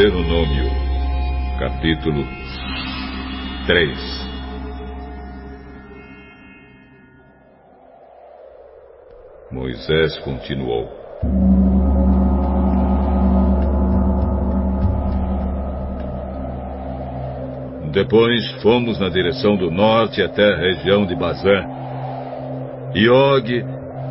Deuteronômio, capítulo 3 Moisés continuou. Depois fomos na direção do norte até a região de Bazã. E Og,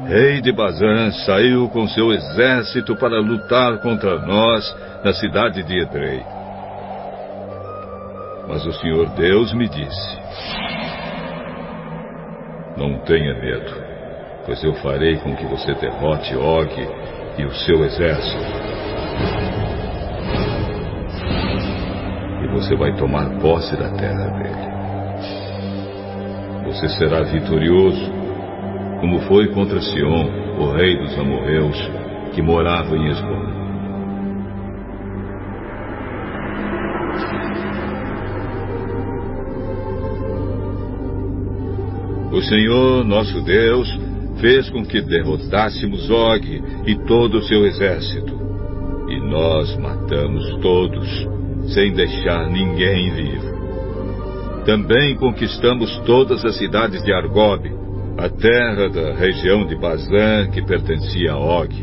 rei de Bazã, saiu com seu exército para lutar contra nós na cidade de Edrei. Mas o Senhor Deus me disse: Não tenha medo, pois eu farei com que você derrote Og e o seu exército. E você vai tomar posse da terra dele. Você será vitorioso, como foi contra Sião, o rei dos amorreus, que morava em Esbom. O Senhor, nosso Deus, fez com que derrotássemos Og e todo o seu exército. E nós matamos todos, sem deixar ninguém vivo. Também conquistamos todas as cidades de Argob, a terra da região de Bazã que pertencia a Og.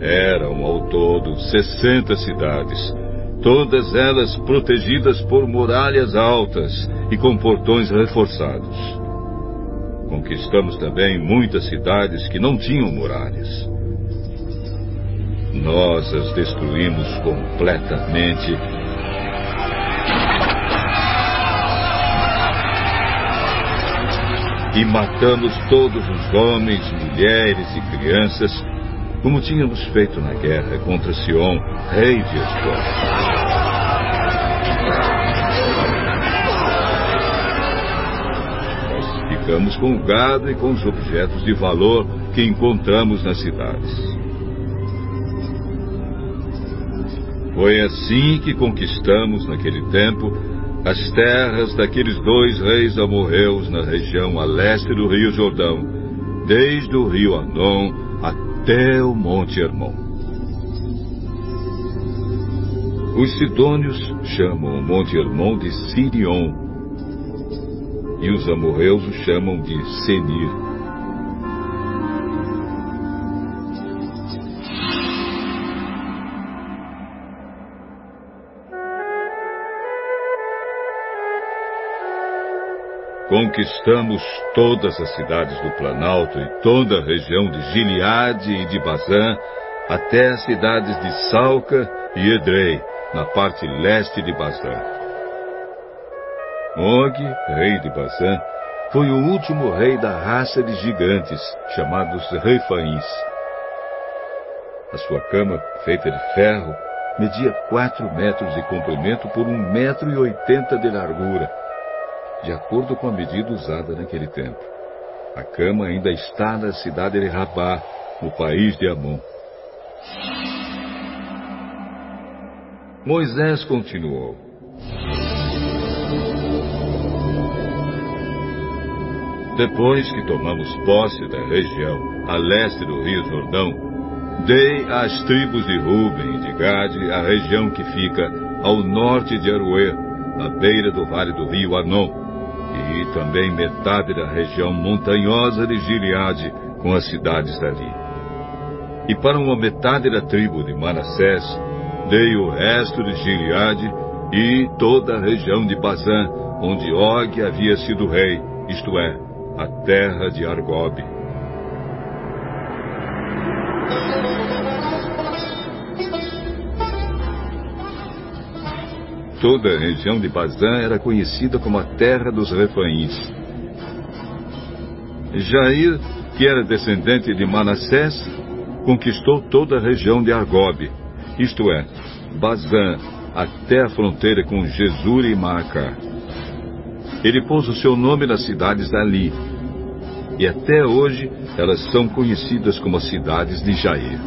Eram ao todo sessenta cidades, todas elas protegidas por muralhas altas e com portões reforçados. Conquistamos também muitas cidades que não tinham muralhas. Nós as destruímos completamente. E matamos todos os homens, mulheres e crianças, como tínhamos feito na guerra contra Sion, rei de Esbom. ficamos com o gado e com os objetos de valor que encontramos nas cidades. Foi assim que conquistamos, naquele tempo, as terras daqueles dois reis amorreus na região a leste do rio Jordão, desde o rio Anon até o Monte Hermon. Os sidônios chamam o Monte Hermon de Sirion, e os amorreus o chamam de Senir. Conquistamos todas as cidades do Planalto e toda a região de Gileade e de Bazã, até as cidades de Salca e Edrei, na parte leste de Bazã. Og, rei de Bazã, foi o último rei da raça de gigantes, chamados Reifaíns. A sua cama, feita de ferro, media quatro metros de comprimento por um metro e oitenta de largura, de acordo com a medida usada naquele tempo. A cama ainda está na cidade de Rabá, no país de Amon. Moisés continuou. Depois que tomamos posse da região a leste do Rio Jordão, dei às tribos de Ruben e de Gade a região que fica ao norte de Aruê, à beira do vale do rio Anon, e também metade da região montanhosa de Gileade, com as cidades dali. E para uma metade da tribo de Manassés, dei o resto de Gileade e toda a região de Bazã, onde Og havia sido rei, isto é, a terra de Argob. Toda a região de Bazã era conhecida como a terra dos refaíns. Jair, que era descendente de Manassés, conquistou toda a região de Argob, isto é, Bazã, até a fronteira com Jesur e Maacar. Ele pôs o seu nome nas cidades ali, e até hoje elas são conhecidas como as cidades de Jair.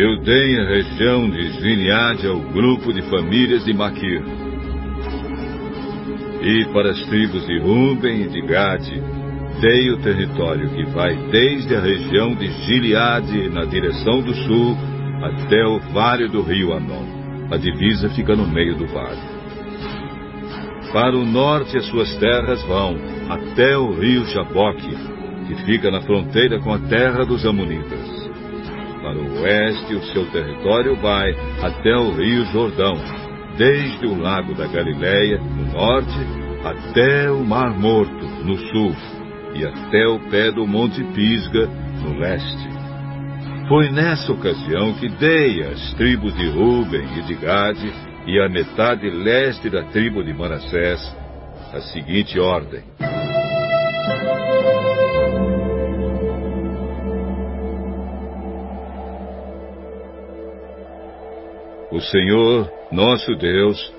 Eu dei a região de Gileade ao grupo de famílias de Maquir. E para as tribos de Ruben e de Gade, Dei o território que vai desde a região de Gileade, na direção do sul, até o vale do rio Anon. A divisa fica no meio do vale. Para o norte, as suas terras vão até o rio Jaboque, que fica na fronteira com a terra dos Amonitas. Para o oeste, o seu território vai até o rio Jordão, desde o lago da Galileia, no norte, até o Mar Morto, no sul, e até o pé do Monte Pisga, no leste. Foi nessa ocasião que dei às tribos de Ruben e de Gade e à metade leste da tribo de Manassés a seguinte ordem. O Senhor, nosso Deus,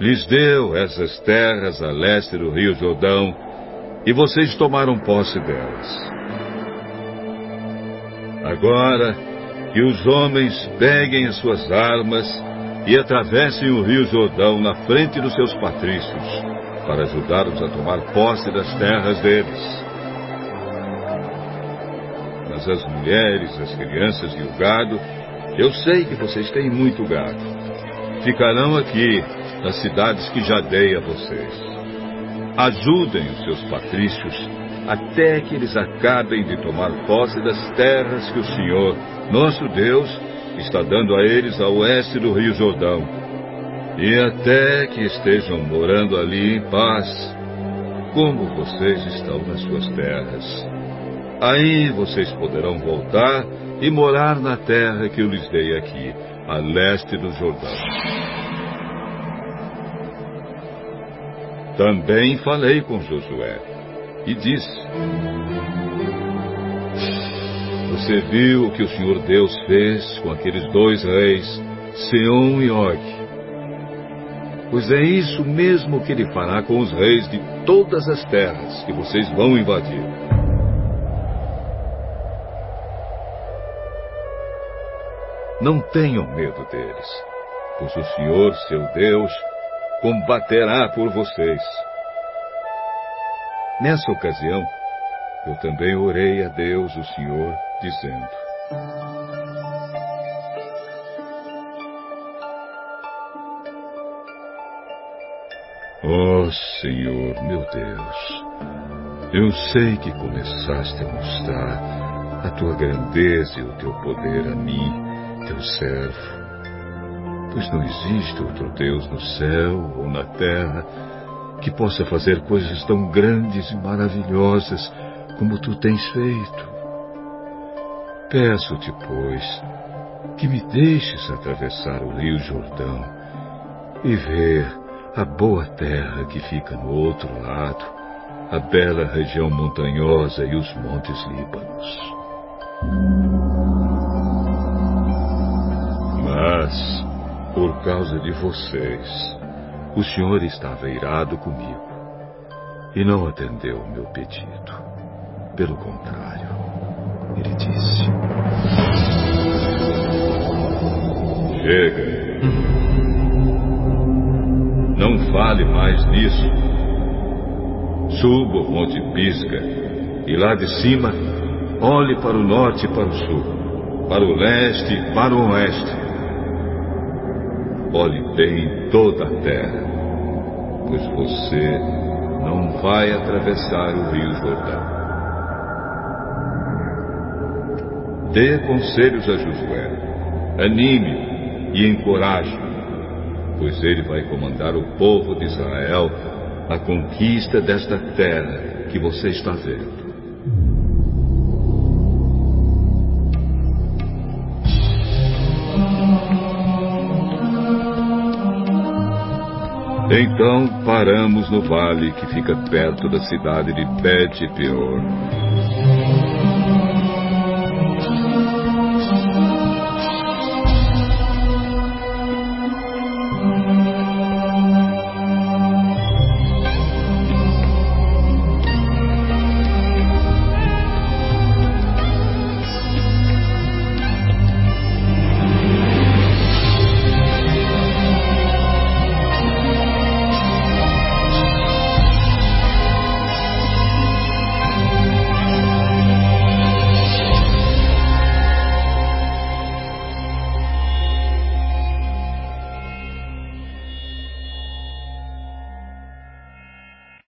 lhes deu essas terras a leste do rio Jordão, e vocês tomaram posse delas. Agora, que os homens peguem as suas armas e atravessem o rio Jordão na frente dos seus patrícios, para ajudá-los a tomar posse das terras deles. Mas as mulheres, as crianças e o gado, eu sei que vocês têm muito gado. Ficarão aqui, nas cidades que já dei a vocês. Ajudem os seus patrícios até que eles acabem de tomar posse das terras que o Senhor, nosso Deus, está dando a eles a oeste do Rio Jordão, e até que estejam morando ali em paz, como vocês estão nas suas terras. Aí vocês poderão voltar e morar na terra que eu lhes dei aqui, a leste do Jordão. Também falei com Josué e disse: Você viu o que o Senhor Deus fez com aqueles dois reis, Seom e Og. Pois é isso mesmo que ele fará com os reis de todas as terras que vocês vão invadir. Não tenham medo deles, pois o Senhor, seu Deus, combaterá por vocês. Nessa ocasião, eu também orei a Deus, o Senhor, dizendo: Ó oh, Senhor, meu Deus, eu sei que começaste a mostrar a tua grandeza e o teu poder a mim, teu servo. Pois não existe outro Deus no céu ou na terra que possa fazer coisas tão grandes e maravilhosas como tu tens feito. Peço-te, pois, que me deixes atravessar o rio Jordão e ver a boa terra que fica no outro lado, a bela região montanhosa e os montes Líbanos. Mas, por causa de vocês, o senhor estava irado comigo e não atendeu o meu pedido. Pelo contrário, ele disse: Chega. Não fale mais nisso. Suba o Monte Pisga e lá de cima olhe para o norte e para o sul, para o leste e para o oeste bem toda a terra, pois você não vai atravessar o rio Jordão. Dê conselhos a Josué, anime e encoraje, pois ele vai comandar o povo de Israel à conquista desta terra que você está vendo. Então paramos no vale que fica perto da cidade de Bet-peor